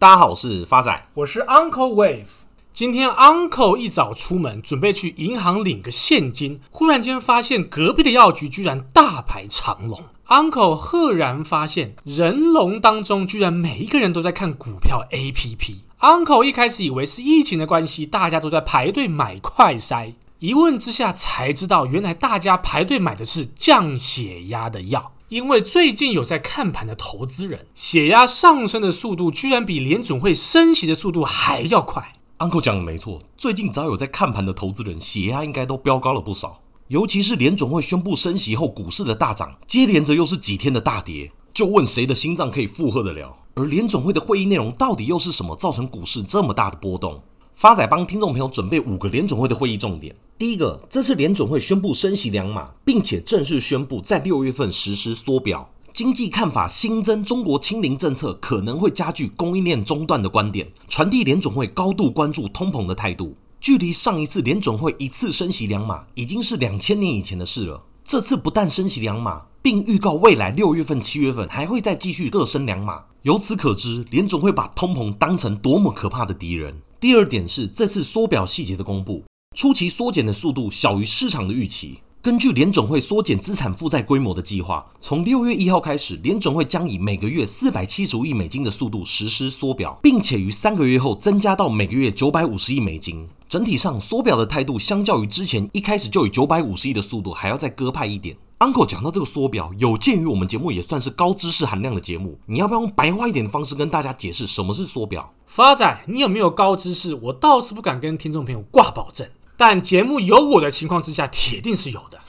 大家好，我是发仔，我是 Uncle Wave。今天 Uncle 一早出门，准备去银行领个现金，忽然间发现隔壁的药局居然大排长龙。Uncle 赫然发现，人龙当中居然每一个人都在看股票 APP。Uncle 一开始以为是疫情的关系，大家都在排队买快筛。一问之下才知道，原来大家排队买的是降血压的药。因为最近有在看盘的投资人，血压上升的速度居然比联总会升息的速度还要快。Uncle 讲的没错，最近早有在看盘的投资人，血压应该都飙高了不少。尤其是联总会宣布升息后，股市的大涨，接连着又是几天的大跌，就问谁的心脏可以负荷得了？而联总会的会议内容到底又是什么，造成股市这么大的波动？发仔帮听众朋友准备五个联准会的会议重点。第一个，这次联准会宣布升息两码，并且正式宣布在六月份实施缩表。经济看法新增，中国清零政策可能会加剧供应链中断的观点，传递联总会高度关注通膨的态度。距离上一次联总会一次升息两码，已经是两千年以前的事了。这次不但升息两码，并预告未来六月份、七月份还会再继续各升两码。由此可知，联总会把通膨当成多么可怕的敌人。第二点是这次缩表细节的公布，初期缩减的速度小于市场的预期。根据联准会缩减资产负债规模的计划，从六月一号开始，联准会将以每个月四百七十五亿美金的速度实施缩表，并且于三个月后增加到每个月九百五十亿美金。整体上，缩表的态度相较于之前一开始就以九百五十亿的速度还要再割派一点。Uncle 讲到这个缩表，有鉴于我们节目也算是高知识含量的节目，你要不要用白话一点的方式跟大家解释什么是缩表？发仔，你有没有高知识？我倒是不敢跟听众朋友挂保证，但节目有我的情况之下，铁定是有的。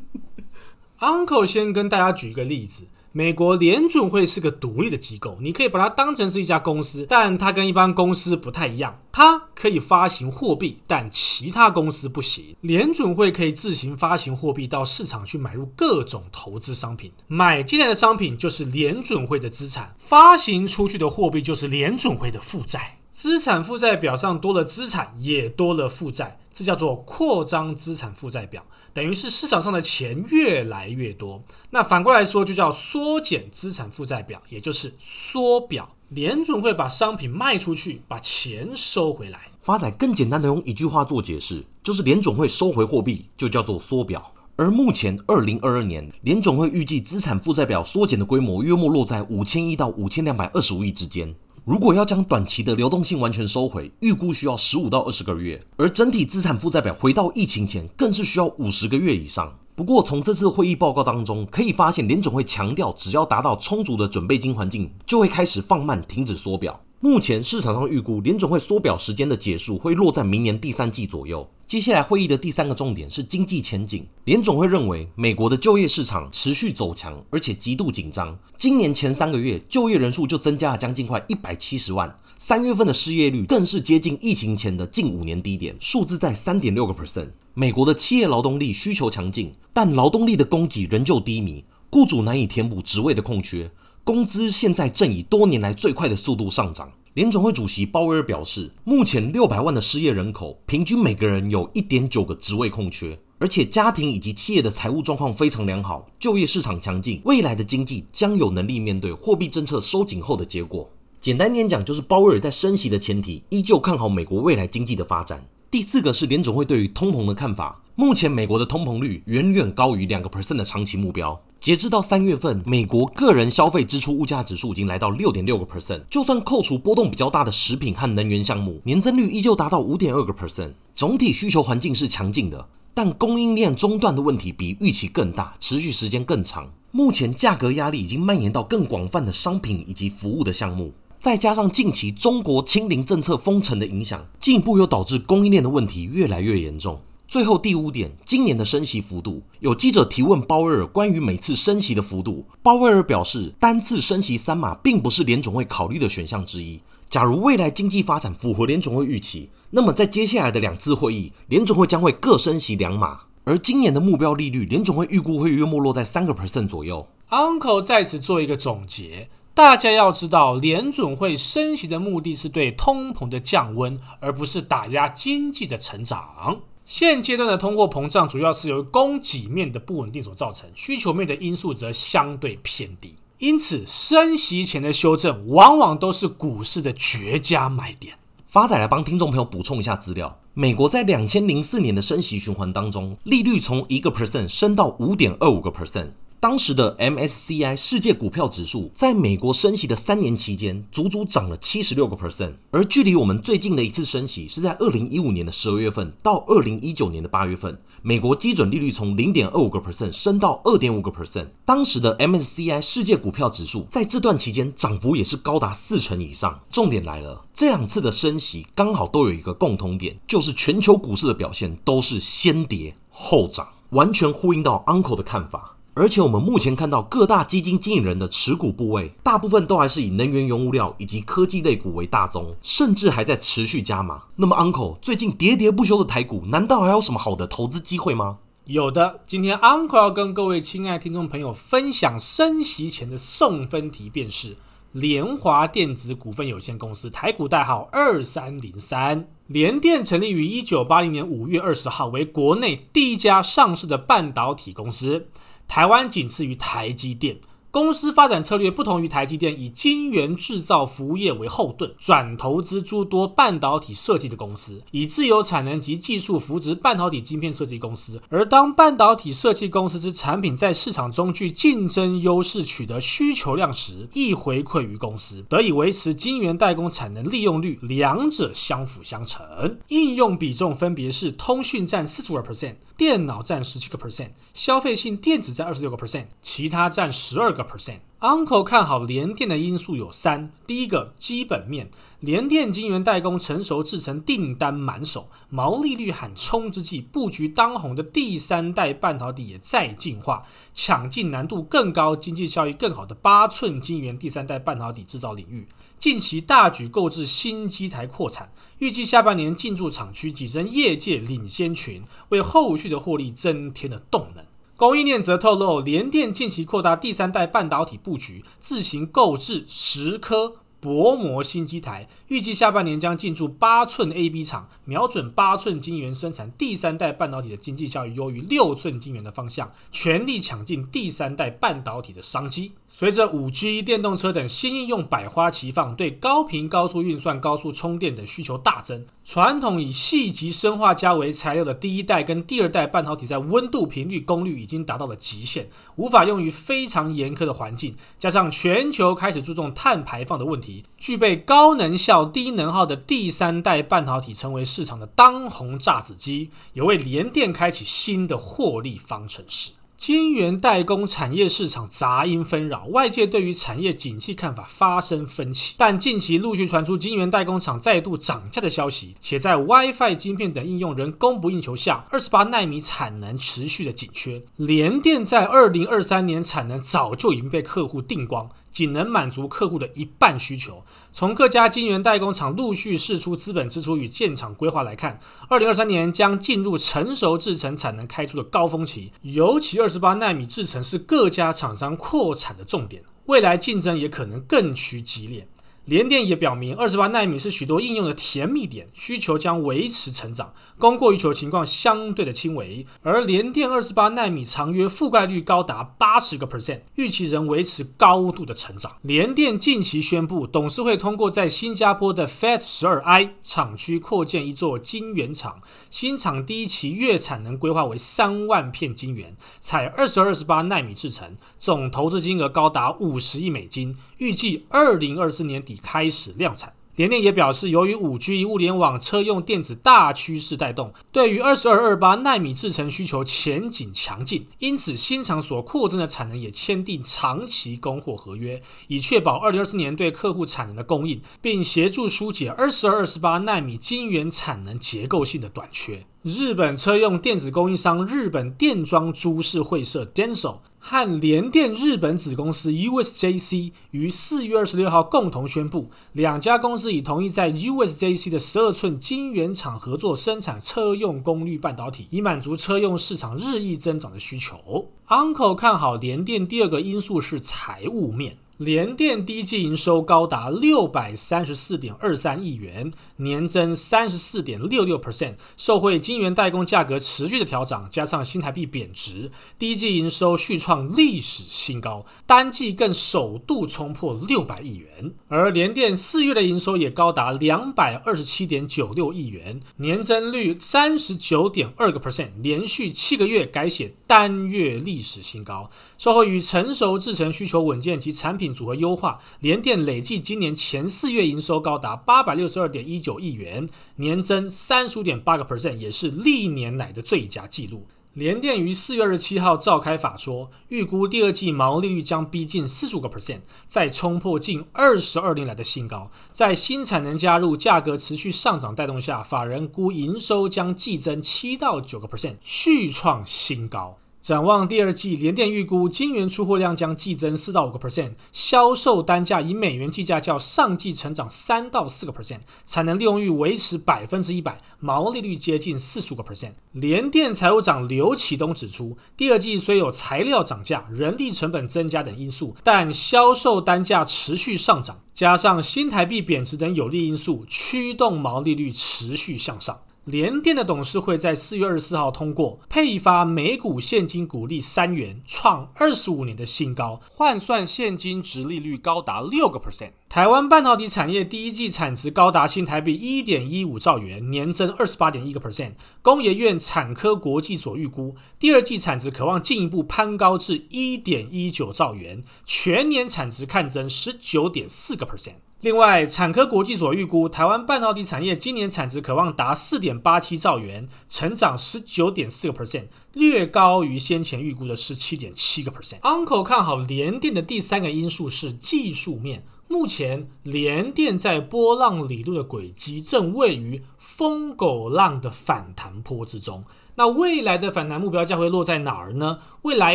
Uncle 先跟大家举一个例子。美国联准会是个独立的机构，你可以把它当成是一家公司，但它跟一般公司不太一样。它可以发行货币，但其他公司不行。联准会可以自行发行货币到市场去买入各种投资商品，买进来的商品就是联准会的资产，发行出去的货币就是联准会的负债。资产负债表上多了资产，也多了负债，这叫做扩张资产负债表，等于是市场上的钱越来越多。那反过来说，就叫缩减资产负债表，也就是缩表。联准会把商品卖出去，把钱收回来。发仔更简单的用一句话做解释，就是联准会收回货币，就叫做缩表。而目前二零二二年，联总会预计资产负债表缩减的规模约莫落在五千亿到五千两百二十五亿之间。如果要将短期的流动性完全收回，预估需要十五到二十个月，而整体资产负债表回到疫情前，更是需要五十个月以上。不过，从这次会议报告当中可以发现，联准会强调，只要达到充足的准备金环境，就会开始放慢、停止缩表。目前市场上预估联总会缩表时间的结束会落在明年第三季左右。接下来会议的第三个重点是经济前景。联总会认为美国的就业市场持续走强，而且极度紧张。今年前三个月就业人数就增加了将近快一百七十万，三月份的失业率更是接近疫情前的近五年低点，数字在三点六个 percent。美国的企业劳动力需求强劲，但劳动力的供给仍旧低迷，雇主难以填补职位的空缺。工资现在正以多年来最快的速度上涨。联准会主席鲍威尔表示，目前六百万的失业人口，平均每个人有一点九个职位空缺，而且家庭以及企业的财务状况非常良好，就业市场强劲，未来的经济将有能力面对货币政策收紧后的结果。简单点讲，就是鲍威尔在升息的前提，依旧看好美国未来经济的发展。第四个是联总会对于通膨的看法。目前美国的通膨率远远高于两个 percent 的长期目标。截至到三月份，美国个人消费支出物价指数已经来到六点六个 percent。就算扣除波动比较大的食品和能源项目，年增率依旧达到五点二个 percent。总体需求环境是强劲的，但供应链中断的问题比预期更大，持续时间更长。目前价格压力已经蔓延到更广泛的商品以及服务的项目，再加上近期中国清零政策封城的影响，进一步又导致供应链的问题越来越严重。最后第五点，今年的升息幅度，有记者提问鲍威尔关于每次升息的幅度，鲍威尔表示，单次升息三码并不是联总会考虑的选项之一。假如未来经济发展符合联总会预期，那么在接下来的两次会议，联总会将会各升息两码。而今年的目标利率，联总会预估会约莫落在三个 percent 左右。Uncle 在此做一个总结，大家要知道，联准会升息的目的是对通膨的降温，而不是打压经济的成长。现阶段的通货膨胀主要是由供给面的不稳定所造成，需求面的因素则相对偏低。因此升息前的修正往往都是股市的绝佳买点。发仔来帮听众朋友补充一下资料，美国在两千零四年的升息循环当中，利率从一个 percent 升到五点二五个 percent。当时的 MSCI 世界股票指数在美国升息的三年期间，足足涨了七十六个 percent。而距离我们最近的一次升息是在二零一五年的十二月份到二零一九年的八月份，美国基准利率从零点二五个 percent 升到二点五个 percent。当时的 MSCI 世界股票指数在这段期间涨幅也是高达四成以上。重点来了，这两次的升息刚好都有一个共同点，就是全球股市的表现都是先跌后涨，完全呼应到 Uncle 的看法。而且我们目前看到各大基金经理人的持股部位，大部分都还是以能源、原物料以及科技类股为大宗，甚至还在持续加码。那么，Uncle 最近喋喋不休的台股，难道还有什么好的投资机会吗？有的，今天 Uncle 要跟各位亲爱听众朋友分享升息前的送分题，便是联华电子股份有限公司，台股代号二三零三。联电成立于一九八零年五月二十号，为国内第一家上市的半导体公司。台湾仅次于台积电。公司发展策略不同于台积电，以晶圆制造服务业为后盾，转投资诸多半导体设计的公司，以自有产能及技术扶植半导体晶片设计公司。而当半导体设计公司之产品在市场中具竞争优势，取得需求量时，亦回馈于公司，得以维持晶圆代工产能利用率，两者相辅相成。应用比重分别是通讯占四十五 percent，电脑占十七个 percent，消费性电子占二十六个 percent，其他占十二个 percent。Uncle 看好联电的因素有三：第一个，基本面，联电晶圆代工成熟制程订单满手，毛利率喊冲之际，布局当红的第三代半导体也在进化，抢进难度更高、经济效益更好的八寸晶圆第三代半导体制造领域。近期大举购置新机台扩产，预计下半年进驻厂区，跻身业界领先群，为后续的获利增添了动能。供应链则透露，联电近期扩大第三代半导体布局，自行购置十颗薄膜新机台，预计下半年将进驻八寸 AB 厂，瞄准八寸晶圆生产第三代半导体的经济效益优于六寸晶圆的方向，全力抢进第三代半导体的商机。随着五 G、电动车等新应用百花齐放，对高频高速运算、高速充电等需求大增。传统以矽及砷化镓为材料的第一代跟第二代半导体，在温度、频率、功率已经达到了极限，无法用于非常严苛的环境。加上全球开始注重碳排放的问题，具备高能效、低能耗的第三代半导体成为市场的当红炸子鸡，也为联电开启新的获利方程式。晶圆代工产业市场杂音纷扰，外界对于产业景气看法发生分歧。但近期陆续传出晶圆代工厂再度涨价的消息，且在 WiFi 芯片等应用仍供不应求下，二十八纳米产能持续的紧缺。联电在二零二三年产能早就已经被客户订光。仅能满足客户的一半需求。从各家晶圆代工厂陆续释出资本支出与建厂规划来看，二零二三年将进入成熟制程产能开出的高峰期，尤其二十八纳米制程是各家厂商扩产的重点，未来竞争也可能更趋激烈。联电也表明，二十八奈米是许多应用的甜蜜点，需求将维持成长，供过于求情况相对的轻微。而联电二十八奈米长约覆盖率高达八十个 percent，预期仍维持高度的成长。联电近期宣布，董事会通过在新加坡的 FAT 十二 I 厂区扩建一座晶圆厂，新厂第一期月产能规划为三万片晶圆，采二十二、十八奈米制程，总投资金额高达五十亿美金，预计二零二四年底。开始量产。联电也表示，由于五 G 物联网车用电子大趋势带动，对于二十二、二八纳米制程需求前景强劲，因此新厂所扩增的产能也签订长期供货合约，以确保二零二四年对客户产能的供应，并协助疏解二十二、二十八纳米晶圆产能结构性的短缺。日本车用电子供应商日本电装株式会社 Denso 和联电日本子公司 USJC 于四月二十六号共同宣布，两家公司已同意在 USJC 的十二寸晶圆厂合作生产车用功率半导体，以满足车用市场日益增长的需求。Uncle 看好联电第二个因素是财务面。联电第一季营收高达六百三十四点二三亿元，年增三十四点六六 percent，受惠晶圆代工价格持续的调涨，加上新台币贬值，第一季营收续创历史新高，单季更首度冲破六百亿元。而联电四月的营收也高达两百二十七点九六亿元，年增率三十九点二个 percent，连续七个月改写单月历史新高，受惠于成熟制程需求稳健及产品。组合优化，联电累计今年前四月营收高达八百六十二点一九亿元，年增三十五点八个 percent，也是历年来的最佳纪录。联电于四月二十七号召开法说，预估第二季毛利率将逼近四十五个 percent，再冲破近二十二年来的新高。在新产能加入、价格持续上涨带动下，法人估营收将季增七到九个 percent，续创新高。展望第二季，联电预估晶圆出货量将季增四到五个 percent，销售单价以美元计价较上季成长三到四个 percent，产能利用率维持百分之一百，毛利率接近四十五个 percent。联电财务长刘启东指出，第二季虽有材料涨价、人力成本增加等因素，但销售单价持续上涨，加上新台币贬值等有利因素，驱动毛利率持续向上。联电的董事会在四月二十四号通过配发每股现金股利三元，创二十五年的新高，换算现金殖利率高达六个 percent。台湾半导体产业第一季产值高达新台币一点一五兆元，年增二十八点一个 percent。工研院产科国际所预估，第二季产值可望进一步攀高至一点一九兆元，全年产值看增十九点四个 percent。另外，产科国际所预估，台湾半导体产业今年产值可望达四点八七兆元，成长十九点四个 percent，略高于先前预估的十七点七个 percent。Uncle 看好联电的第三个因素是技术面，目前联电在波浪理论的轨迹正位于疯狗浪的反弹坡之中。那未来的反弹目标价会落在哪儿呢？未来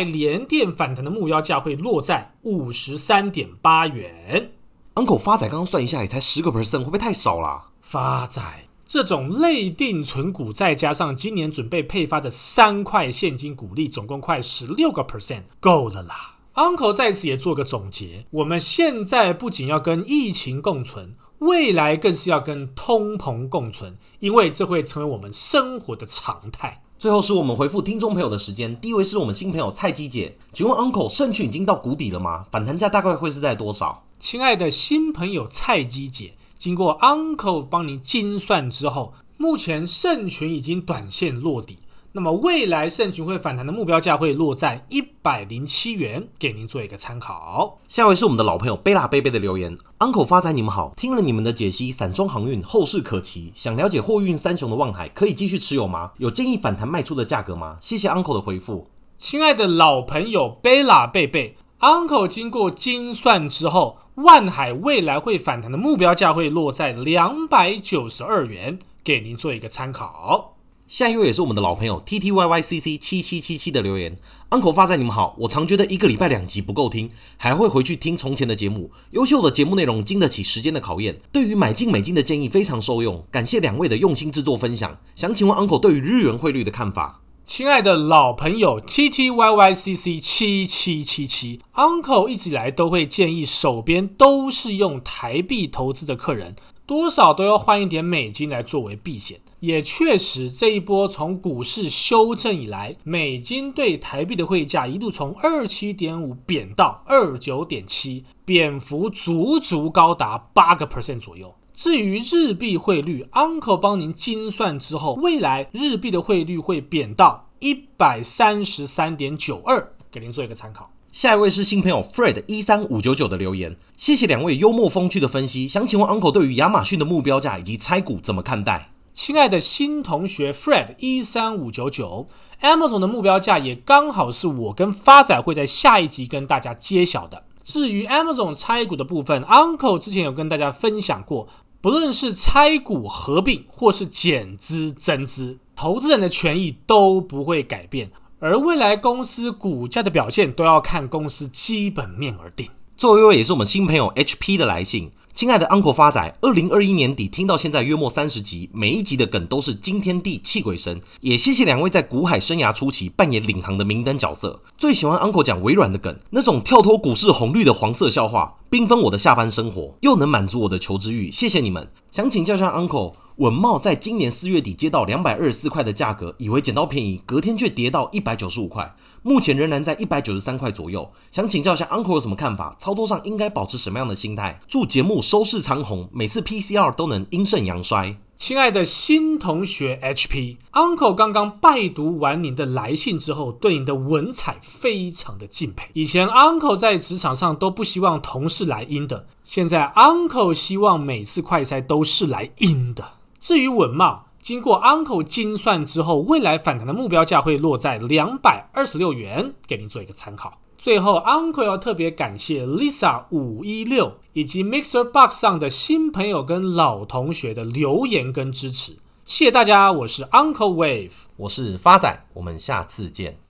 联电反弹的目标价会落在五十三点八元。Uncle 发仔刚刚算一下，也才十个 percent，会不会太少啦？发仔这种类定存股，再加上今年准备配发的三块现金股利，总共快十六个 percent，够了啦。Uncle 在此也做个总结：我们现在不仅要跟疫情共存，未来更是要跟通膨共存，因为这会成为我们生活的常态。最后是我们回复听众朋友的时间，第一位是我们新朋友蔡鸡姐，请问 Uncle 胜群已经到谷底了吗？反弹价大概会是在多少？亲爱的新朋友菜鸡姐，经过 Uncle 帮您精算之后，目前盛群已经短线落底。那么未来盛群会反弹的目标价会落在一百零七元，给您做一个参考。下一位是我们的老朋友贝拉贝贝的留言，Uncle 发财，你们好，听了你们的解析，散装航运后市可期，想了解货运三雄的望海可以继续持有吗？有建议反弹卖出的价格吗？谢谢 Uncle 的回复。亲爱的老朋友贝拉贝贝，Uncle 经过精算之后。万海未来会反弹的目标价会落在两百九十二元，给您做一个参考。下一位也是我们的老朋友 T T Y Y C C 七七七七的留言，Uncle 发财，你们好，我常觉得一个礼拜两集不够听，还会回去听从前的节目。优秀的节目内容经得起时间的考验，对于买进美金的建议非常受用，感谢两位的用心制作分享。想请问 Uncle 对于日元汇率的看法？亲爱的老朋友 T T Y Y C C 七七七七，Uncle 一直以来都会建议手边都是用台币投资的客人，多少都要换一点美金来作为避险。也确实，这一波从股市修正以来，美金对台币的汇价一度从二七点五贬到二九点七，贬幅足足高达八个 percent 左右。至于日币汇率，Uncle 帮您精算之后，未来日币的汇率会贬到一百三十三点九二，给您做一个参考。下一位是新朋友 Fred 一三五九九的留言，谢谢两位幽默风趣的分析。想请问 Uncle 对于亚马逊的目标价以及拆股怎么看待？亲爱的新同学 Fred 一三五九九，Amazon 的目标价也刚好是我跟发仔会在下一集跟大家揭晓的。至于 Amazon 拆股的部分，Uncle 之前有跟大家分享过。不论是拆股合并或是减资增资，投资人的权益都不会改变，而未来公司股价的表现都要看公司基本面而定。最后一位也是我们新朋友 HP 的来信，亲爱的 Uncle 发仔，二零二一年底听到现在约莫三十集，每一集的梗都是惊天地泣鬼神。也谢谢两位在股海生涯初期扮演领航的明灯角色。最喜欢 Uncle 讲微软的梗，那种跳脱股市红绿的黄色笑话，缤纷我的下班生活，又能满足我的求知欲。谢谢你们。想请教一下 Uncle。稳懋在今年四月底接到两百二十四块的价格，以为捡到便宜，隔天却跌到一百九十五块，目前仍然在一百九十三块左右。想请教一下 Uncle 有什么看法？操作上应该保持什么样的心态？祝节目收视长虹，每次 PCR 都能阴盛阳衰。亲爱的新同学 HP，Uncle 刚刚拜读完您的来信之后，对您的文采非常的敬佩。以前 Uncle 在职场上都不希望同事来阴的，现在 Uncle 希望每次快筛都是来阴的。至于稳懋，经过 Uncle 精算之后，未来反弹的目标价会落在两百二十六元，给您做一个参考。最后，Uncle 要特别感谢 Lisa 五一六以及 Mixer Box 上的新朋友跟老同学的留言跟支持，谢谢大家。我是 Uncle Wave，我是发仔，我们下次见。